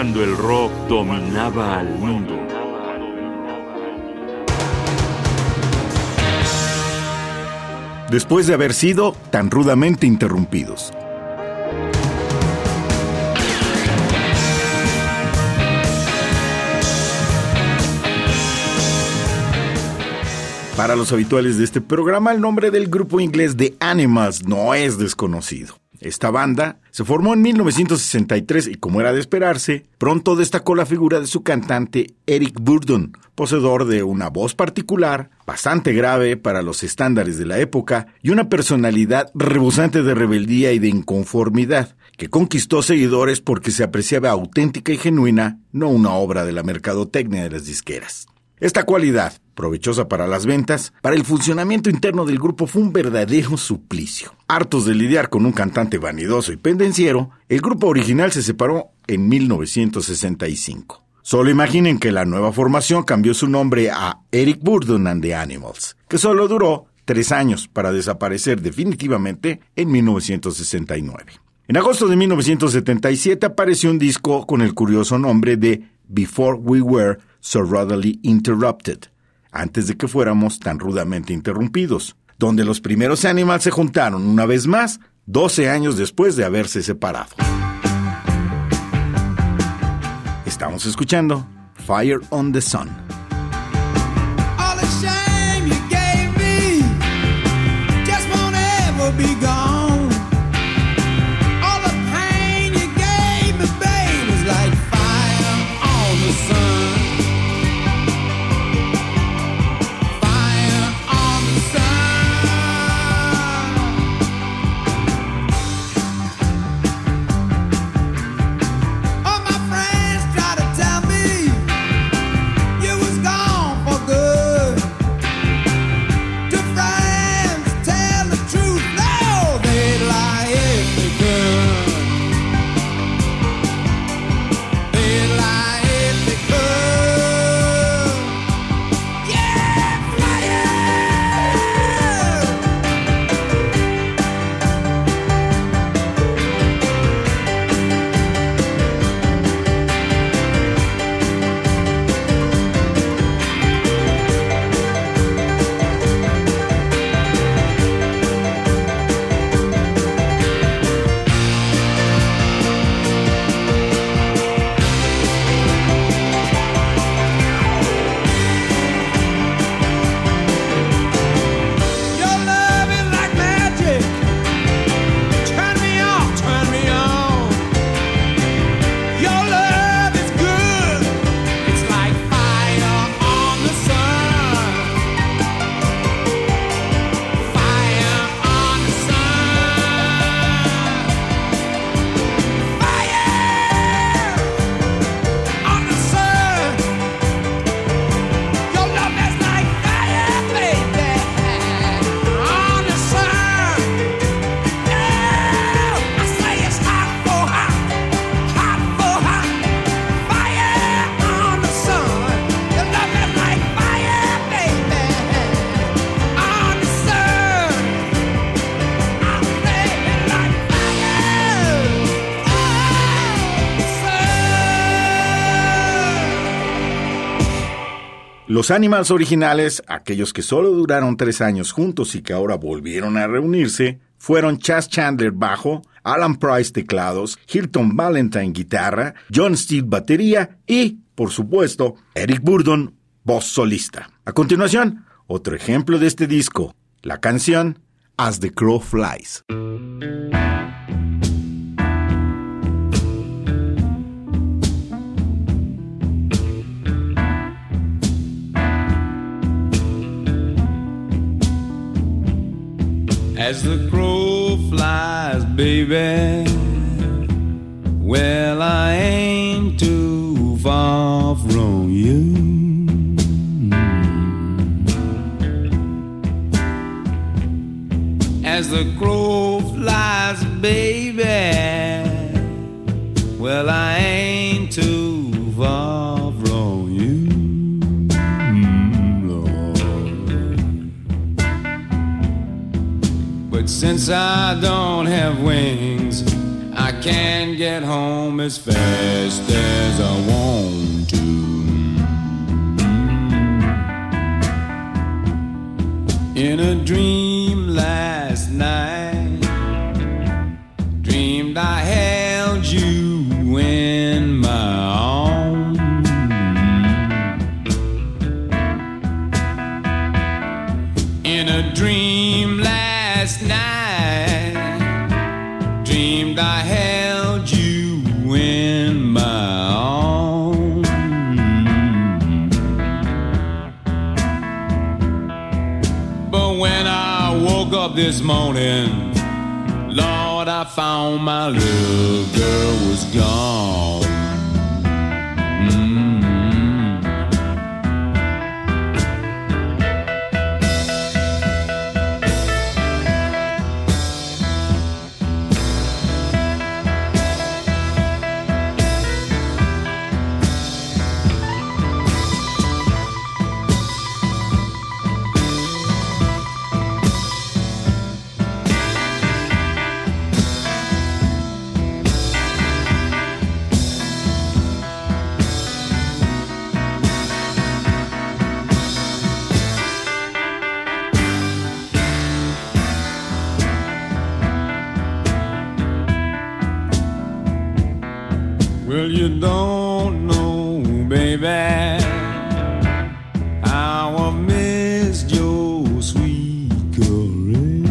cuando el rock dominaba al mundo. Después de haber sido tan rudamente interrumpidos. Para los habituales de este programa, el nombre del grupo inglés de Animals no es desconocido. Esta banda se formó en 1963 y como era de esperarse, pronto destacó la figura de su cantante Eric Burdon, poseedor de una voz particular, bastante grave para los estándares de la época y una personalidad rebosante de rebeldía y de inconformidad, que conquistó seguidores porque se apreciaba auténtica y genuina, no una obra de la mercadotecnia de las disqueras. Esta cualidad, provechosa para las ventas, para el funcionamiento interno del grupo fue un verdadero suplicio. Hartos de lidiar con un cantante vanidoso y pendenciero, el grupo original se separó en 1965. Solo imaginen que la nueva formación cambió su nombre a Eric Burdon and the Animals, que solo duró tres años para desaparecer definitivamente en 1969. En agosto de 1977 apareció un disco con el curioso nombre de Before We Were So Rudely Interrupted, antes de que fuéramos tan rudamente interrumpidos, donde los primeros Animals se juntaron una vez más, 12 años después de haberse separado. Estamos escuchando Fire on the Sun. Los Animals originales, aquellos que solo duraron tres años juntos y que ahora volvieron a reunirse, fueron Chas Chandler bajo, Alan Price teclados, Hilton Valentine guitarra, John Steele batería y, por supuesto, Eric Burdon voz solista. A continuación, otro ejemplo de este disco, la canción As the Crow Flies. As the crow flies, baby. Well, I ain't too far from you. As the crow flies, baby. Since I don't have wings, I can't get home as fast as I want to. In a dream last night, dreamed I held you in my arms. In a dream last night, dreamed I held you in my arms. But when I woke up this morning, Lord, I found my little girl was gone. Well, you don't know, baby, how I missed your sweet caress.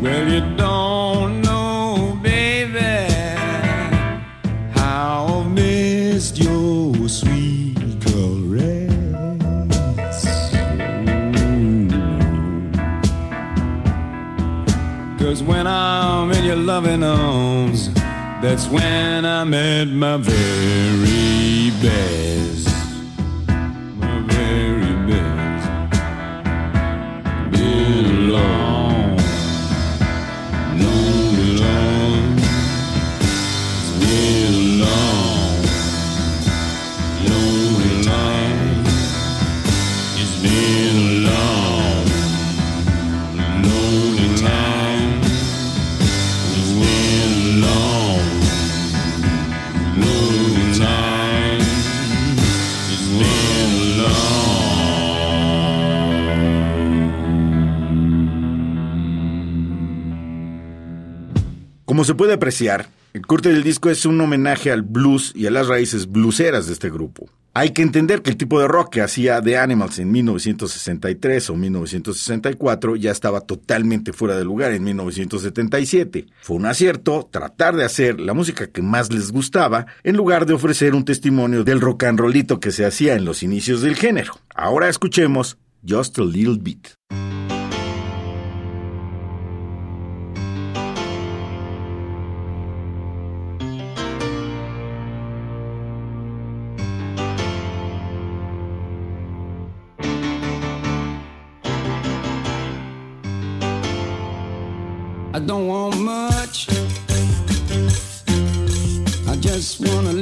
Well, you don't loving arms, that's when I'm at my very best. Como se puede apreciar, el corte del disco es un homenaje al blues y a las raíces blueseras de este grupo. Hay que entender que el tipo de rock que hacía The Animals en 1963 o 1964 ya estaba totalmente fuera de lugar en 1977. Fue un acierto tratar de hacer la música que más les gustaba en lugar de ofrecer un testimonio del rock and rollito que se hacía en los inicios del género. Ahora escuchemos Just a Little Bit. Just want a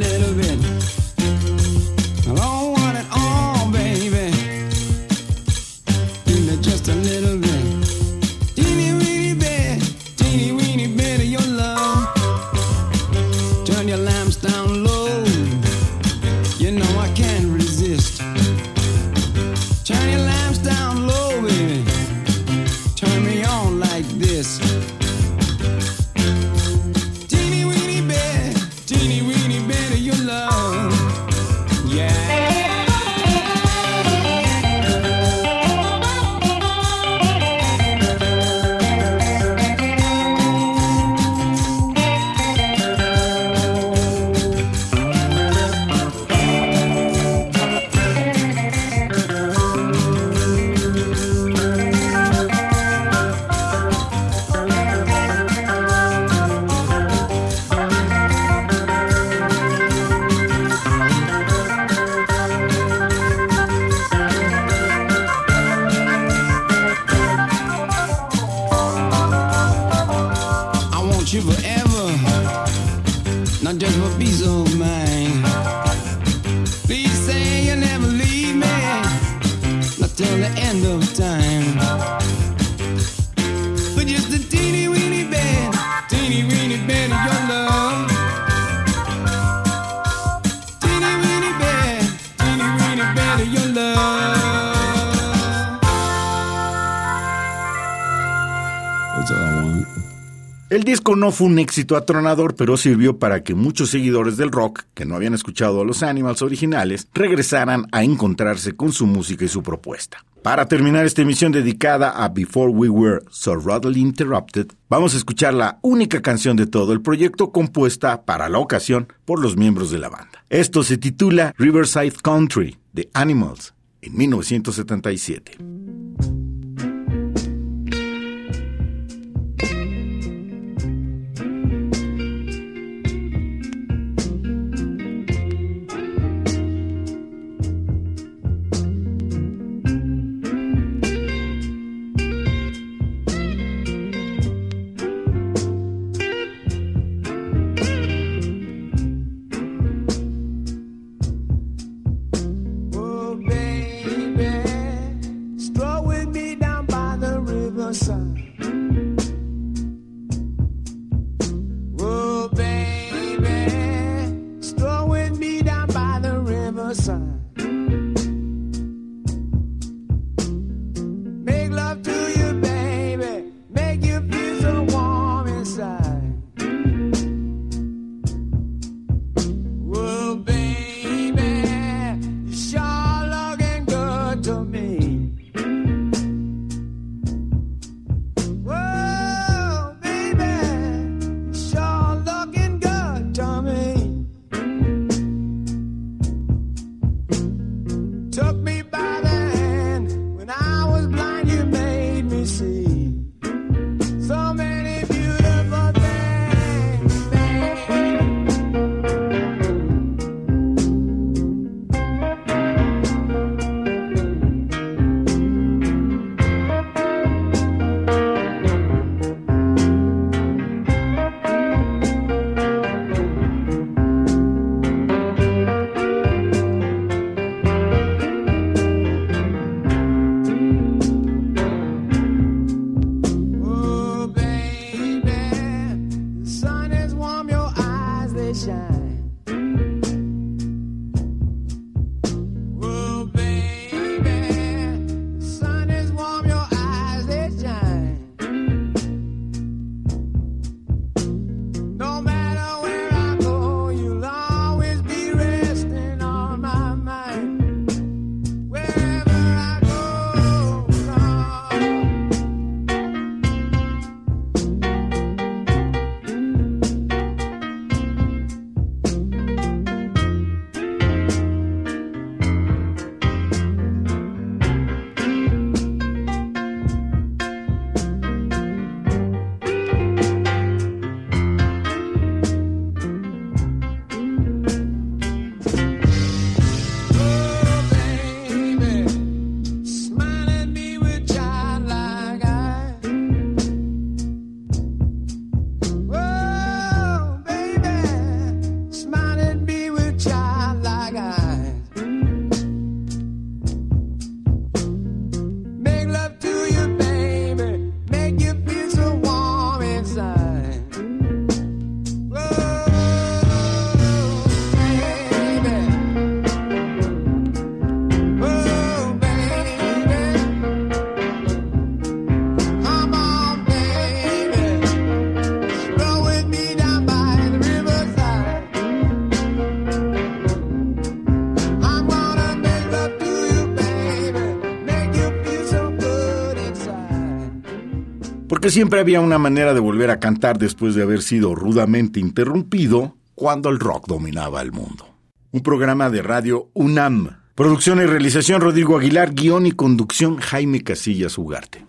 till the end of time. El disco no fue un éxito atronador, pero sirvió para que muchos seguidores del rock, que no habían escuchado a los Animals originales, regresaran a encontrarse con su música y su propuesta. Para terminar esta emisión dedicada a Before We Were So Rudely Interrupted, vamos a escuchar la única canción de todo el proyecto compuesta para la ocasión por los miembros de la banda. Esto se titula Riverside Country de Animals en 1977. Riverside. Porque siempre había una manera de volver a cantar después de haber sido rudamente interrumpido cuando el rock dominaba el mundo. Un programa de radio UNAM. Producción y realización Rodrigo Aguilar, guion y conducción Jaime Casillas Ugarte.